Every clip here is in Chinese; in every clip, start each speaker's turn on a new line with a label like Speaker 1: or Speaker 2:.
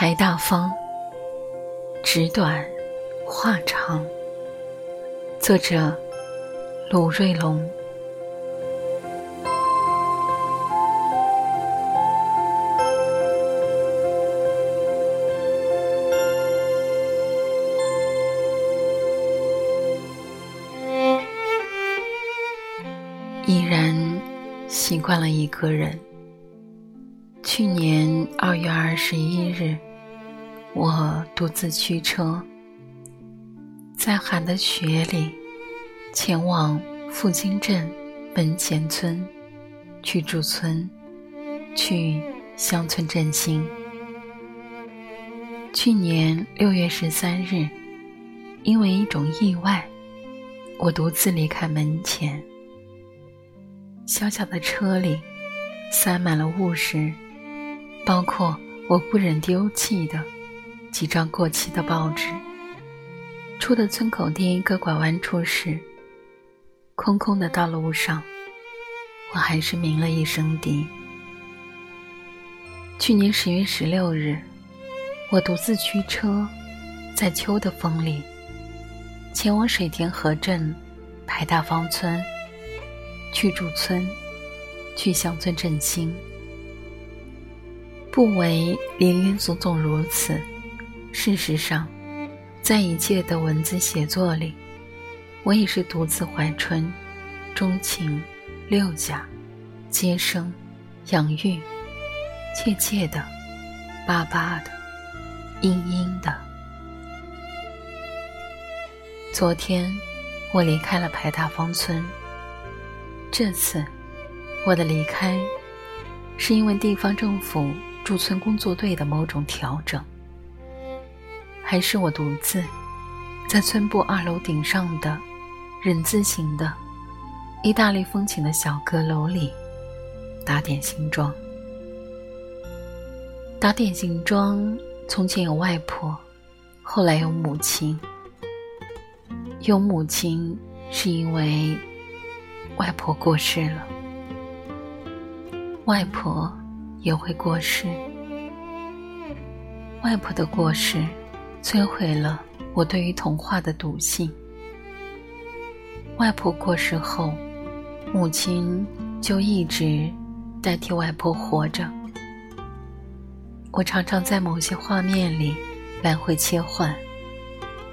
Speaker 1: 排大方，纸短，话长。作者：鲁瑞龙。已然习惯了一个人。去年二月二十一日，我独自驱车，在寒的雪里，前往富金镇门前村，去驻村，去乡村振兴。去年六月十三日，因为一种意外，我独自离开门前。小小的车里，塞满了物事。包括我不忍丢弃的几张过期的报纸。出的村口第一个拐弯处时，空空的道路上，我还是鸣了一声笛。去年十月十六日，我独自驱车，在秋的风里，前往水田河镇排大方村，去驻村，去乡村振兴。不为林林总总如此，事实上，在一切的文字写作里，我也是独自怀春、钟情、六甲、接生、养育、切切的、巴巴的、阴阴的。昨天，我离开了排大方村。这次，我的离开，是因为地方政府。驻村工作队的某种调整，还是我独自在村部二楼顶上的人字形的意大利风情的小阁楼里打点行装。打点行装，从前有外婆，后来有母亲。有母亲是因为外婆过世了，外婆。也会过世。外婆的过世，摧毁了我对于童话的笃信。外婆过世后，母亲就一直代替外婆活着。我常常在某些画面里来回切换，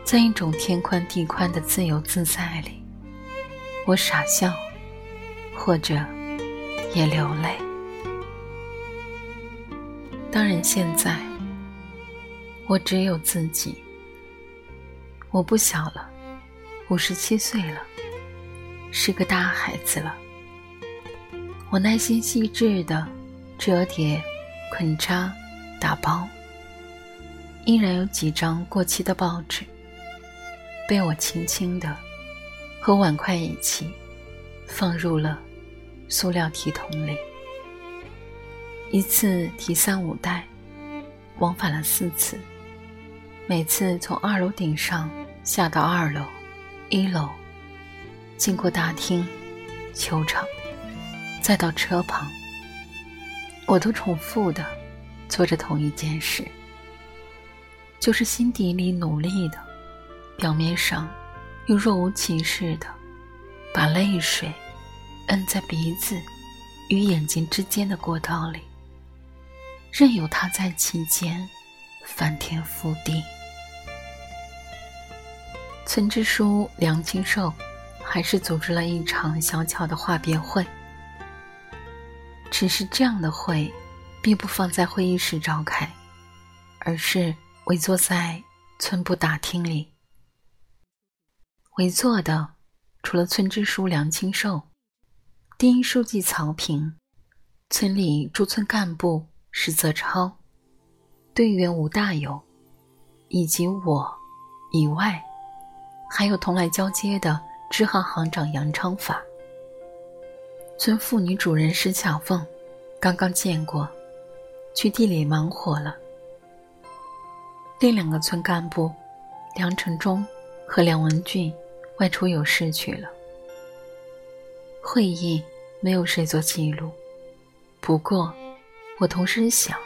Speaker 1: 在一种天宽地宽的自由自在里，我傻笑，或者也流泪。当然，现在我只有自己。我不小了，五十七岁了，是个大孩子了。我耐心细致的折叠、捆扎、打包，依然有几张过期的报纸，被我轻轻的和碗筷一起放入了塑料提桶里。一次提三五袋，往返了四次。每次从二楼顶上下到二楼、一楼，经过大厅、球场，再到车旁，我都重复的做着同一件事，就是心底里努力的，表面上又若无其事的，把泪水摁在鼻子与眼睛之间的过道里。任由他在其间翻天覆地。村支书梁清寿还是组织了一场小巧的话别会，只是这样的会，并不放在会议室召开，而是围坐在村部大厅里。围坐的除了村支书梁清寿、第一书记曹平、村里驻村干部。石泽超、队员吴大友以及我以外，还有同来交接的支行行长杨昌法。村妇女主任石巧凤刚刚见过，去地里忙活了。另两个村干部梁成忠和梁文俊外出有事去了。会议没有谁做记录，不过。我同时想，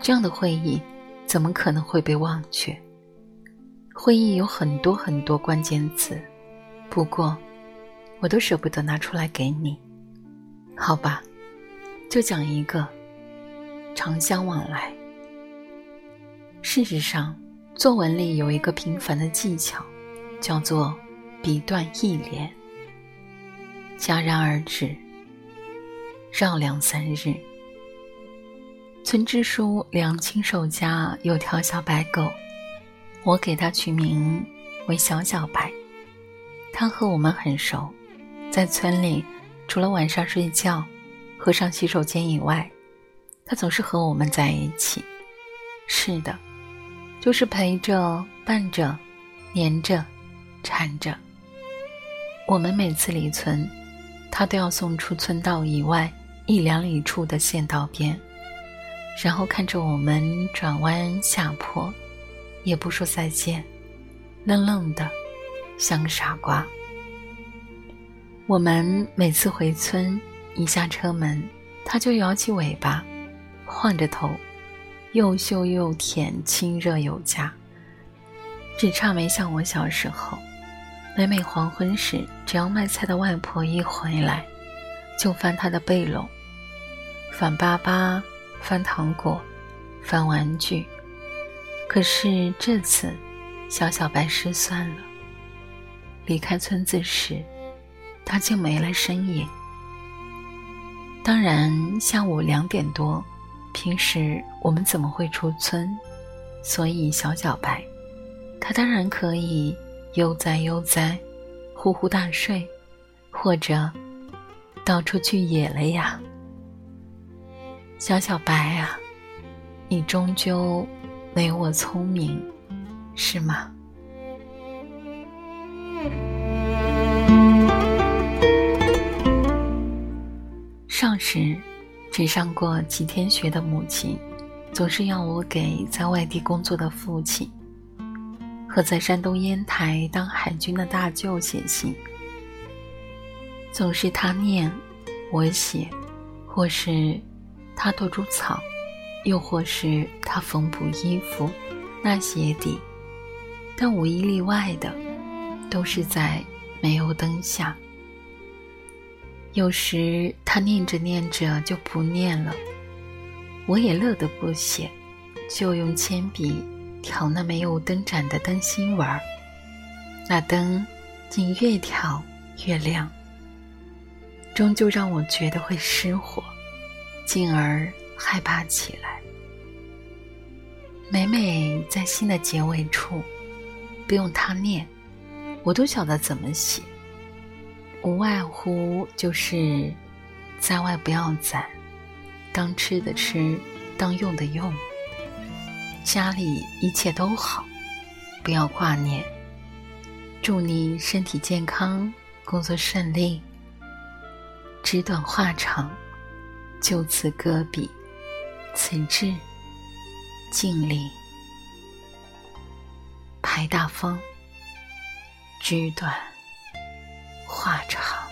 Speaker 1: 这样的会议，怎么可能会被忘却？会议有很多很多关键词，不过我都舍不得拿出来给你。好吧，就讲一个长相往来。事实上，作文里有一个平凡的技巧，叫做笔断意连，戛然而止，绕梁三日。村支书梁亲手家有条小白狗，我给它取名为小小白。它和我们很熟，在村里除了晚上睡觉和上洗手间以外，它总是和我们在一起。是的，就是陪着、伴着、黏着、缠着。我们每次离村，它都要送出村道以外一两里处的县道边。然后看着我们转弯下坡，也不说再见，愣愣的，像个傻瓜。我们每次回村，一下车门，它就摇起尾巴，晃着头，又嗅又舔，亲热有加。只差没像我小时候，每每黄昏时，只要卖菜的外婆一回来，就翻她的背篓，翻粑粑。翻糖果，翻玩具，可是这次，小小白失算了。离开村子时，他就没了身影。当然，下午两点多，平时我们怎么会出村？所以小小白，他当然可以悠哉悠哉，呼呼大睡，或者到处去野了呀。小小白啊，你终究没我聪明，是吗？上时只上过几天学的母亲，总是要我给在外地工作的父亲和在山东烟台当海军的大舅写信，总是他念，我写，或是。他剁猪草，又或是他缝补衣服、纳鞋底，但无一例外的，都是在煤油灯下。有时他念着念着就不念了，我也乐得不写，就用铅笔调那煤油灯盏的灯芯玩儿，那灯竟越调越亮，终究让我觉得会失火。进而害怕起来。每每在信的结尾处，不用他念，我都晓得怎么写。无外乎就是在外不要攒，当吃的吃，当用的用。家里一切都好，不要挂念。祝你身体健康，工作顺利。纸短话长。就此搁笔，此致静立。排大风，枝短话长。